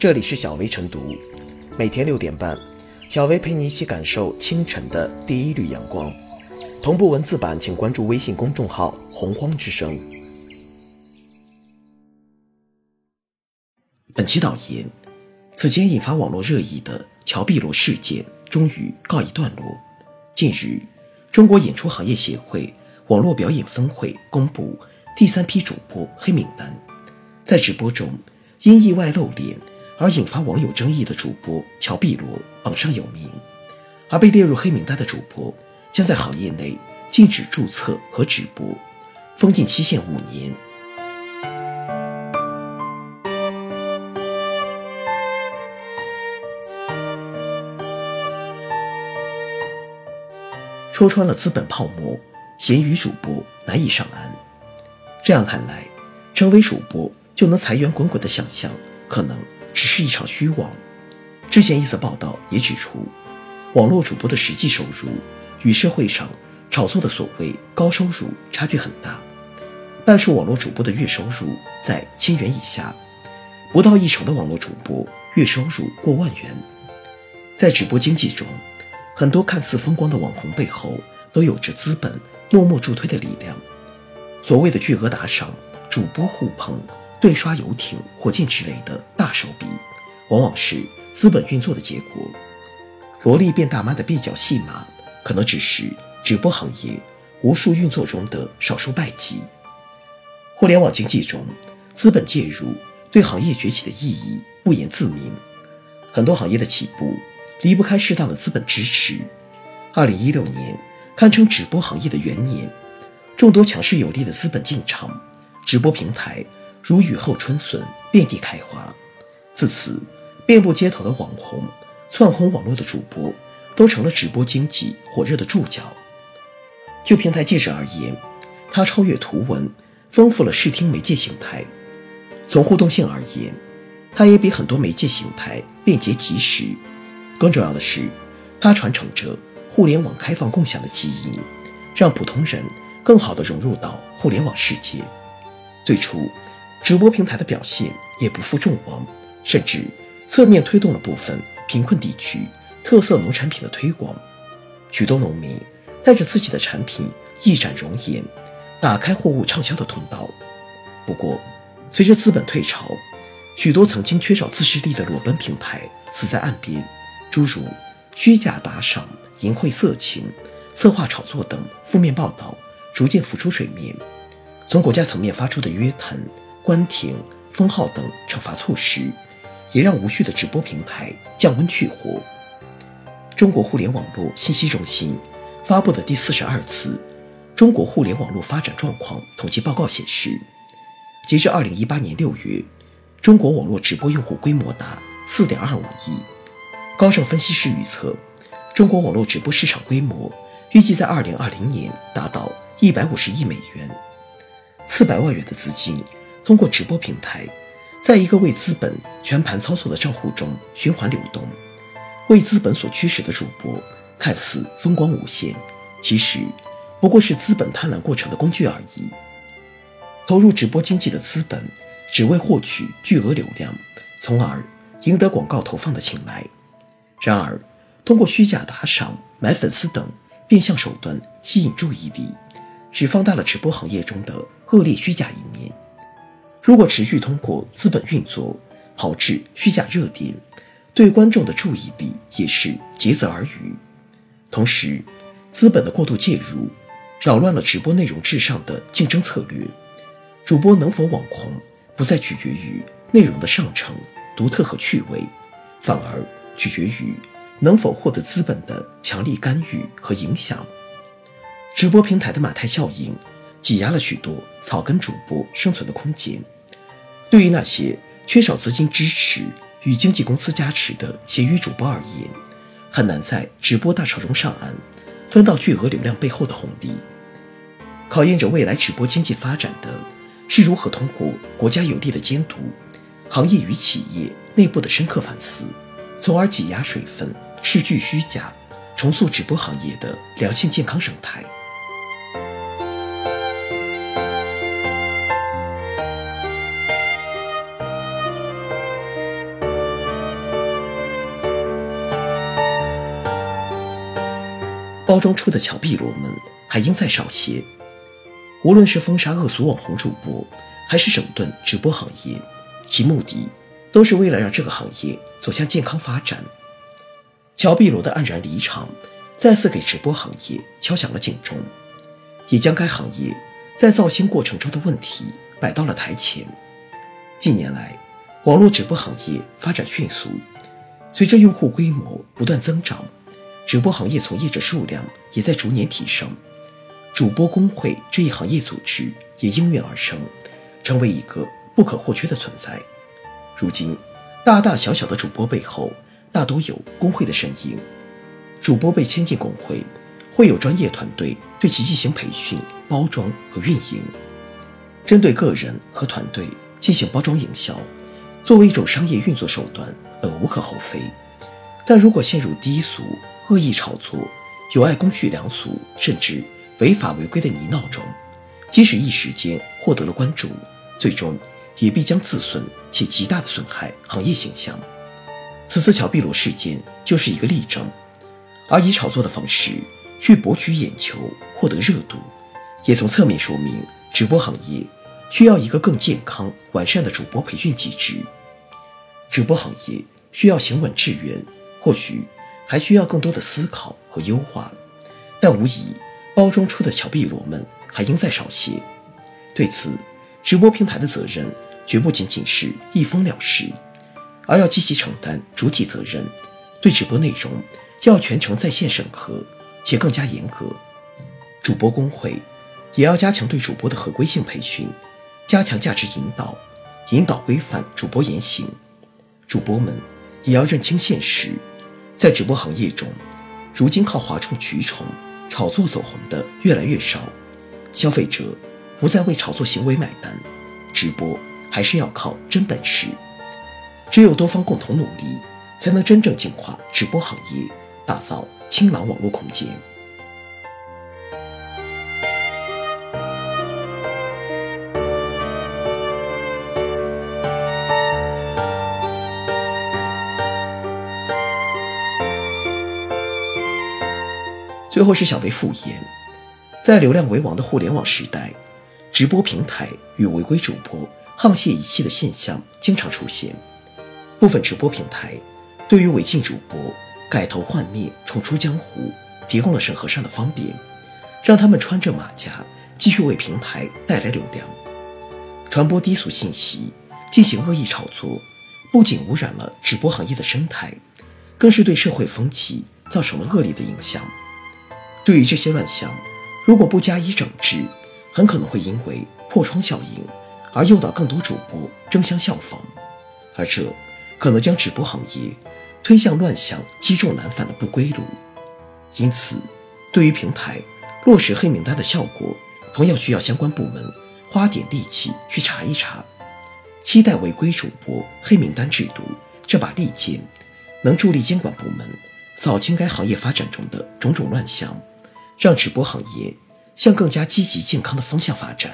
这里是小薇晨读，每天六点半，小薇陪你一起感受清晨的第一缕阳光。同步文字版，请关注微信公众号“洪荒之声”。本期导言：此前引发网络热议的乔碧萝事件终于告一段落。近日，中国演出行业协会网络表演分会公布第三批主播黑名单，在直播中因意外露脸而引发网友争议的主播乔碧罗榜上有名，而被列入黑名单的主播将在行业内禁止注册和直播，封禁期限五年。戳穿了资本泡沫，咸鱼主播难以上岸。这样看来，成为主播就能财源滚滚的想象，可能只是一场虚妄。之前一则报道也指出，网络主播的实际收入与社会上炒作的所谓高收入差距很大。半数网络主播的月收入在千元以下，不到一成的网络主播月收入过万元。在直播经济中，很多看似风光的网红背后，都有着资本默默助推的力量。所谓的巨额打赏、主播互捧、对刷游艇、火箭之类的大手笔，往往是资本运作的结果。萝莉变大妈的蹩脚戏码，可能只是直播行业无数运作中的少数败绩。互联网经济中，资本介入对行业崛起的意义不言自明。很多行业的起步。离不开适当的资本支持。二零一六年堪称直播行业的元年，众多强势有力的资本进场，直播平台如雨后春笋，遍地开花。自此，遍布街头的网红、窜红网络的主播，都成了直播经济火热的注脚。就平台介质而言，它超越图文，丰富了视听媒介形态；从互动性而言，它也比很多媒介形态便捷及时。更重要的是，它传承着互联网开放共享的基因，让普通人更好地融入到互联网世界。最初，直播平台的表现也不负众望，甚至侧面推动了部分贫困地区特色农产品的推广。许多农民带着自己的产品一展容颜，打开货物畅销的通道。不过，随着资本退潮，许多曾经缺少自制力的裸奔平台死在岸边。诸如虚假打赏、淫秽色情、策划炒作等负面报道逐渐浮出水面。从国家层面发出的约谈、关停、封号等惩罚措施，也让无序的直播平台降温去火。中国互联网络信息中心发布的第四十二次中国互联网络发展状况统计报告显示，截至二零一八年六月，中国网络直播用户规模达四点二五亿。高盛分析师预测，中国网络直播市场规模预计在二零二零年达到一百五十亿美元，四百万元的资金通过直播平台，在一个为资本全盘操作的账户中循环流动，为资本所驱使的主播看似风光无限，其实不过是资本贪婪过程的工具而已。投入直播经济的资本只为获取巨额流量，从而赢得广告投放的青睐。然而，通过虚假打赏、买粉丝等变相手段吸引注意力，只放大了直播行业中的恶劣虚假一面。如果持续通过资本运作炮制虚假热点，对观众的注意力也是竭泽而渔。同时，资本的过度介入，扰乱了直播内容至上的竞争策略。主播能否网红，不再取决于内容的上乘、独特和趣味，反而。取决于能否获得资本的强力干预和影响。直播平台的马太效应挤压了许多草根主播生存的空间。对于那些缺少资金支持与经纪公司加持的闲鱼主播而言，很难在直播大潮中上岸，分到巨额流量背后的红利。考验着未来直播经济发展的是如何通过国家有力的监督、行业与企业内部的深刻反思。从而挤压水分，斥巨虚假，重塑直播行业的良性健康生态。包装出的乔碧螺们还应再少些。无论是封杀恶俗网红主播，还是整顿直播行业，其目的都是为了让这个行业走向健康发展。乔碧罗的黯然离场，再次给直播行业敲响了警钟，也将该行业在造星过程中的问题摆到了台前。近年来，网络直播行业发展迅速，随着用户规模不断增长，直播行业从业者数量也在逐年提升。主播工会这一行业组织也应运而生，成为一个不可或缺的存在。如今，大大小小的主播背后，大都有工会的身影。主播被签进工会，会有专业团队对其进行培训、包装和运营。针对个人和团队进行包装营销，作为一种商业运作手段，本无可厚非。但如果陷入低俗、恶意炒作、有碍公序良俗，甚至违法违规的泥淖中，即使一时间获得了关注，最终也必将自损且极大的损害行业形象。此次乔碧罗事件就是一个例证，而以炒作的方式去博取眼球、获得热度，也从侧面说明直播行业需要一个更健康、完善的主播培训机制。直播行业需要行稳致远，或许还需要更多的思考和优化，但无疑包装出的乔碧罗们还应再少些。对此，直播平台的责任绝不仅仅是一封了事。而要积极承担主体责任，对直播内容要全程在线审核，且更加严格。主播工会也要加强对主播的合规性培训，加强价值引导，引导规范主播言行。主播们也要认清现实，在直播行业中，如今靠哗众取宠、炒作走红的越来越少，消费者不再为炒作行为买单，直播还是要靠真本事。只有多方共同努力，才能真正净化直播行业，打造清朗网络空间。最后是小薇复言，在流量为王的互联网时代，直播平台与违规主播沆瀣一气的现象经常出现。部分直播平台对于违禁主播改头换面、重出江湖提供了审核上的方便，让他们穿着马甲继续为平台带来流量。传播低俗信息、进行恶意炒作，不仅污染了直播行业的生态，更是对社会风气造成了恶劣的影响。对于这些乱象，如果不加以整治，很可能会因为破窗效应而诱导更多主播争相效仿，而这。可能将直播行业推向乱象积重难返的不归路，因此，对于平台落实黑名单的效果，同样需要相关部门花点力气去查一查。期待违规主播黑名单制度这把利剑，能助力监管部门扫清该行业发展中的种种乱象，让直播行业向更加积极健康的方向发展。